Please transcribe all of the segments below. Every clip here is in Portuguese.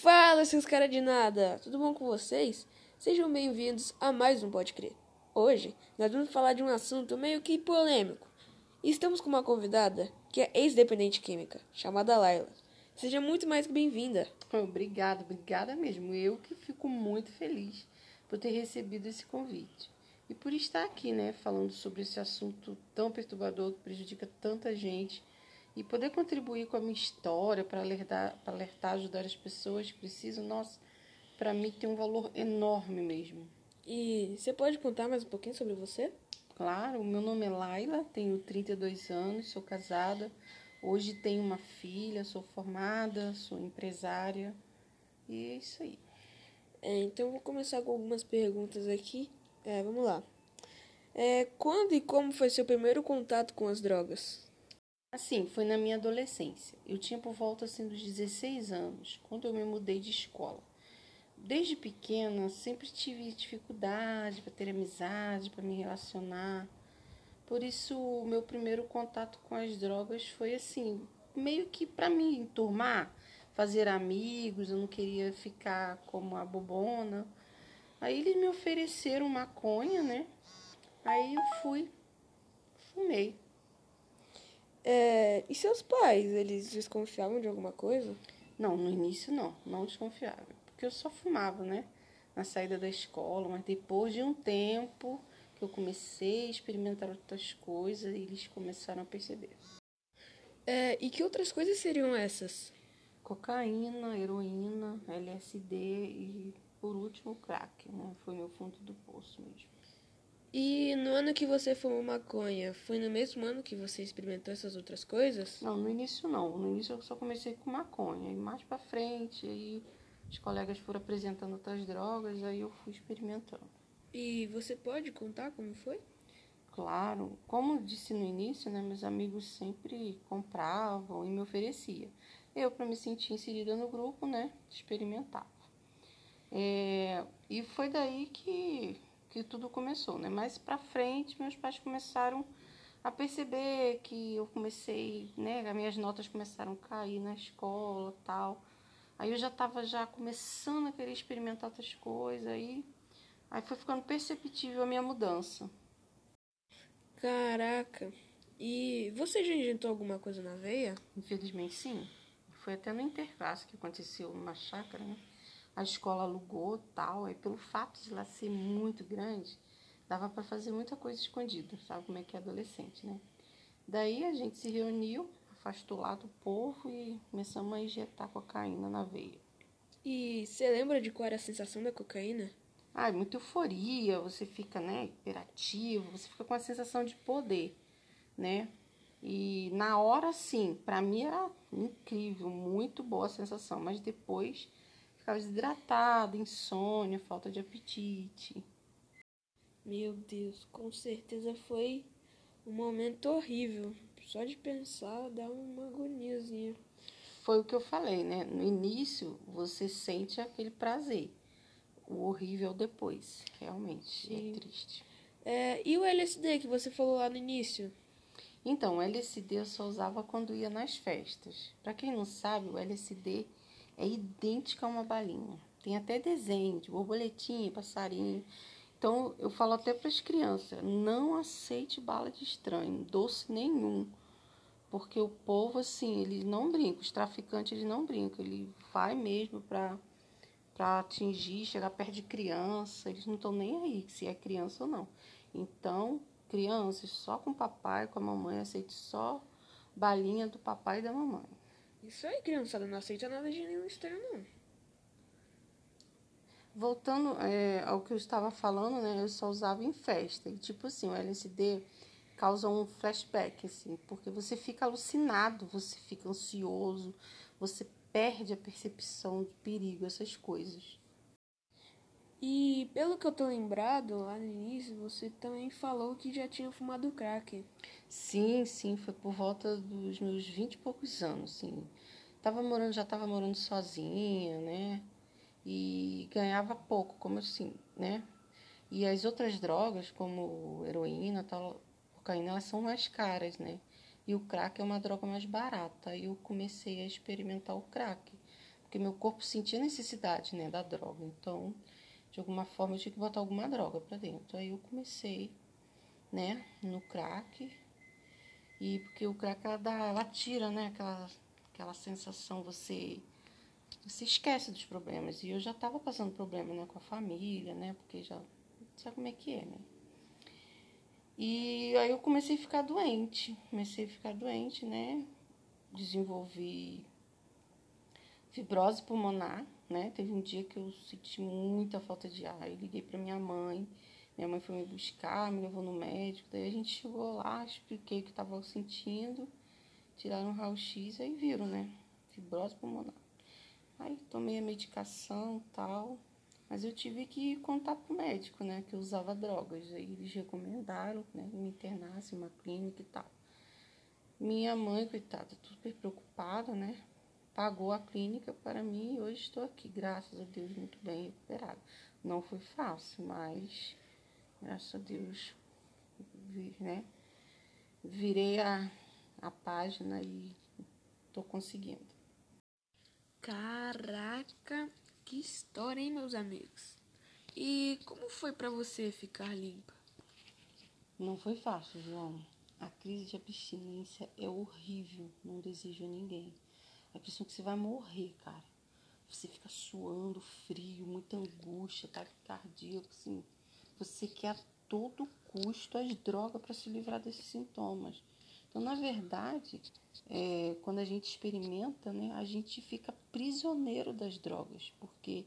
Fala, seus cara de nada! Tudo bom com vocês? Sejam bem-vindos a mais um Pode Crer. Hoje, nós vamos falar de um assunto meio que polêmico. Estamos com uma convidada que é ex-dependente química, chamada Laila. Seja muito mais que bem-vinda. Obrigada, obrigada mesmo. Eu que fico muito feliz por ter recebido esse convite. E por estar aqui, né, falando sobre esse assunto tão perturbador que prejudica tanta gente e poder contribuir com a minha história para alertar, para alertar, ajudar as pessoas que precisam, nossa, para mim tem um valor enorme mesmo. E você pode contar mais um pouquinho sobre você? Claro, meu nome é Laila, tenho 32 anos, sou casada, hoje tenho uma filha, sou formada, sou empresária e é isso aí. É, então vou começar com algumas perguntas aqui. É, vamos lá. É, quando e como foi seu primeiro contato com as drogas? Assim, foi na minha adolescência. Eu tinha por volta assim, dos 16 anos, quando eu me mudei de escola. Desde pequena, sempre tive dificuldade para ter amizade, para me relacionar. Por isso, o meu primeiro contato com as drogas foi assim, meio que para me enturmar, fazer amigos, eu não queria ficar como a bobona. Aí eles me ofereceram maconha, né? Aí eu fui, fumei. É, e seus pais, eles desconfiavam de alguma coisa? Não, no início não, não desconfiava. Porque eu só fumava, né? Na saída da escola, mas depois de um tempo que eu comecei a experimentar outras coisas, eles começaram a perceber. É, e que outras coisas seriam essas? Cocaína, heroína, LSD e, por último, crack, né? Foi meu fundo do poço mesmo. E no ano que você fumou maconha, foi no mesmo ano que você experimentou essas outras coisas? Não, no início não. No início eu só comecei com maconha. E mais pra frente, aí os colegas foram apresentando outras drogas, aí eu fui experimentando. E você pode contar como foi? Claro, como eu disse no início, né, meus amigos sempre compravam e me ofereciam. Eu, para me sentir inserida no grupo, né, experimentava. É, e foi daí que que tudo começou, né? Mais para frente, meus pais começaram a perceber que eu comecei, né? As minhas notas começaram a cair na escola, tal. Aí eu já estava já começando a querer experimentar outras coisas, aí aí foi ficando perceptível a minha mudança. Caraca. E você já injetou alguma coisa na veia? Infelizmente sim. Foi até no interclasse que aconteceu numa chácara, né? A escola alugou tal, aí pelo fato de lá ser muito grande, dava para fazer muita coisa escondida, sabe como é que é adolescente, né? Daí a gente se reuniu, afastou lá do povo e começamos a injetar cocaína na veia. E você lembra de qual era a sensação da cocaína? Ah, é muita euforia, você fica, né, hiperativo, você fica com a sensação de poder, né? E na hora, sim, para mim era incrível, muito boa a sensação, mas depois ficava desidratado, insônia, falta de apetite. Meu Deus, com certeza foi um momento horrível. Só de pensar dá uma agoniazinha. Foi o que eu falei, né? No início você sente aquele prazer. O horrível depois, realmente, é Sim. é triste. É, e o LSD que você falou lá no início? Então, o LSD eu só usava quando ia nas festas. Para quem não sabe, o LSD é idêntica a uma balinha. Tem até desenho de borboletinha, passarinho. Então eu falo até para as crianças: não aceite bala de estranho, doce nenhum. Porque o povo, assim, eles não brincam, os traficantes, eles não brincam. Ele vai mesmo para para atingir, chegar perto de criança, eles não estão nem aí se é criança ou não. Então, crianças, só com o papai, com a mamãe, aceite só balinha do papai e da mamãe. Isso aí, criançada, não aceita nada de nenhum estranho, não. Voltando é, ao que eu estava falando, né? Eu só usava em festa. E, tipo assim, o LSD causa um flashback, assim, porque você fica alucinado, você fica ansioso, você perde a percepção de perigo, essas coisas. E pelo que eu tô lembrado, lá no início, você também falou que já tinha fumado crack. Sim, sim, foi por volta dos meus vinte e poucos anos, sim. Tava morando, já estava morando sozinha, né? E ganhava pouco, como assim, né? E as outras drogas, como heroína, tal, cocaína, elas são mais caras, né? E o crack é uma droga mais barata. Aí eu comecei a experimentar o crack porque meu corpo sentia necessidade, né, da droga. Então, de alguma forma eu tinha que botar alguma droga para dentro. Aí eu comecei, né, no crack. E porque o crack ela dá, ela tira, né, aquela aquela sensação você você esquece dos problemas. E eu já estava passando problema, né, com a família, né, porque já sabe como é que é, né? E aí eu comecei a ficar doente, comecei a ficar doente, né? Desenvolvi fibrose pulmonar, né? Teve um dia que eu senti muita falta de ar, eu liguei para minha mãe, minha mãe foi me buscar, me levou no médico, daí a gente chegou lá, expliquei o que estava sentindo, tiraram um raio-x aí viram, né? Fibrose pulmonar. Aí tomei a medicação tal, mas eu tive que contar pro médico, né, que eu usava drogas. Aí eles recomendaram, né, me internasse em uma clínica e tal. Minha mãe, coitada, super preocupada, né, pagou a clínica para mim e hoje estou aqui, graças a Deus, muito bem recuperada. Não foi fácil, mas graças a Deus, né, virei a, a página e estou conseguindo. Caraca, que história, hein, meus amigos? E como foi para você ficar limpa? Não foi fácil, João. A crise de abstinência é horrível, não desejo a ninguém. É a impressão que você vai morrer, cara. Você fica suando, frio, muita angústia, taquicardia, assim. Você quer a todo custo as drogas para se livrar desses sintomas. Então, na verdade, é, quando a gente experimenta, né, a gente fica prisioneiro das drogas, porque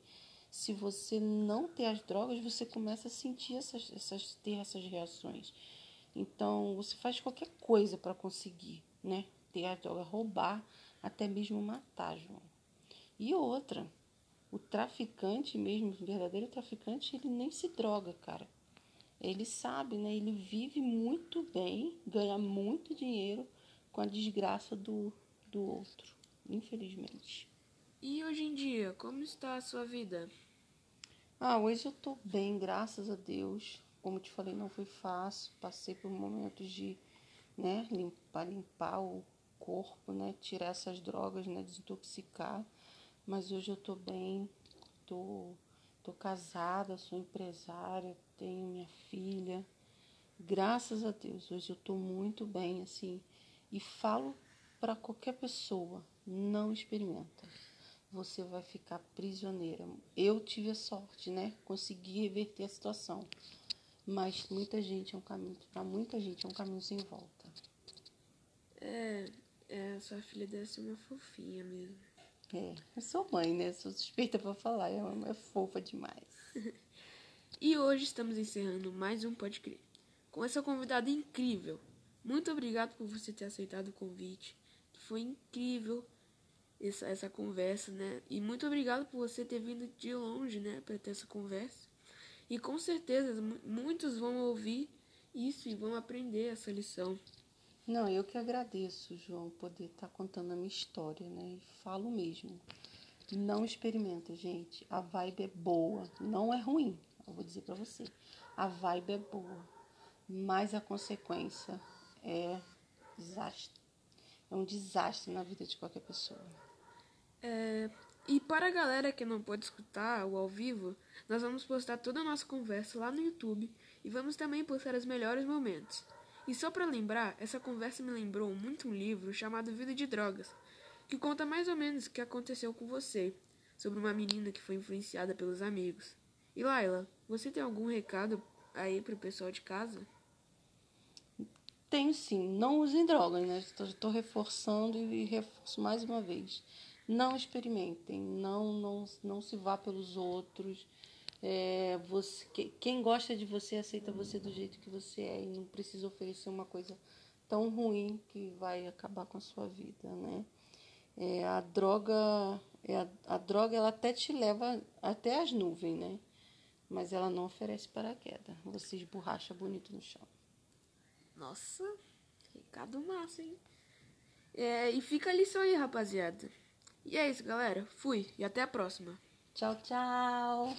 se você não ter as drogas, você começa a sentir essas, essas ter essas reações. Então, você faz qualquer coisa para conseguir, né, ter a droga, roubar, até mesmo matar, João. E outra, o traficante mesmo, o verdadeiro traficante, ele nem se droga, cara ele sabe, né? Ele vive muito bem, ganha muito dinheiro com a desgraça do, do outro, infelizmente. E hoje em dia, como está a sua vida? Ah, hoje eu tô bem, graças a Deus. Como te falei, não foi fácil. Passei por momentos de, né, limpar, limpar o corpo, né, tirar essas drogas, né, desintoxicar. Mas hoje eu tô bem, tô Tô casada, sou empresária, tenho minha filha. Graças a Deus, hoje eu tô muito bem assim e falo para qualquer pessoa, não experimenta. Você vai ficar prisioneira. Eu tive a sorte, né? Consegui reverter a situação. Mas muita gente é um caminho, para muita gente é um caminho sem volta. É, é, sua filha deve ser uma fofinha mesmo. É, eu sou mãe, né? Sou suspeita para falar, é, uma, é fofa demais. e hoje estamos encerrando mais um Pode Crer, com essa convidada incrível. Muito obrigado por você ter aceitado o convite. Foi incrível essa, essa conversa, né? E muito obrigado por você ter vindo de longe, né, para ter essa conversa. E com certeza muitos vão ouvir isso e vão aprender essa lição. Não, eu que agradeço, João, poder estar tá contando a minha história, né? E falo mesmo. Não experimenta, gente. A vibe é boa, não é ruim. Eu vou dizer para você. A vibe é boa, mas a consequência é desastre. É um desastre na vida de qualquer pessoa. É, e para a galera que não pode escutar o ao vivo, nós vamos postar toda a nossa conversa lá no YouTube e vamos também postar os melhores momentos. E só para lembrar, essa conversa me lembrou muito um livro chamado Vida de Drogas, que conta mais ou menos o que aconteceu com você, sobre uma menina que foi influenciada pelos amigos. E Laila, você tem algum recado aí pro pessoal de casa? Tenho sim. Não usem drogas, né? Estou reforçando e reforço mais uma vez. Não experimentem, não, não, não se vá pelos outros. É, você, quem gosta de você aceita você do jeito que você é e não precisa oferecer uma coisa tão ruim que vai acabar com a sua vida, né? É, a droga, é, a, a droga ela até te leva até as nuvens, né? Mas ela não oferece paraquedas. Você esborracha bonito no chão. Nossa, recado massa, hein? É, e fica a lição aí, rapaziada. E é isso, galera. Fui e até a próxima. Tchau, tchau.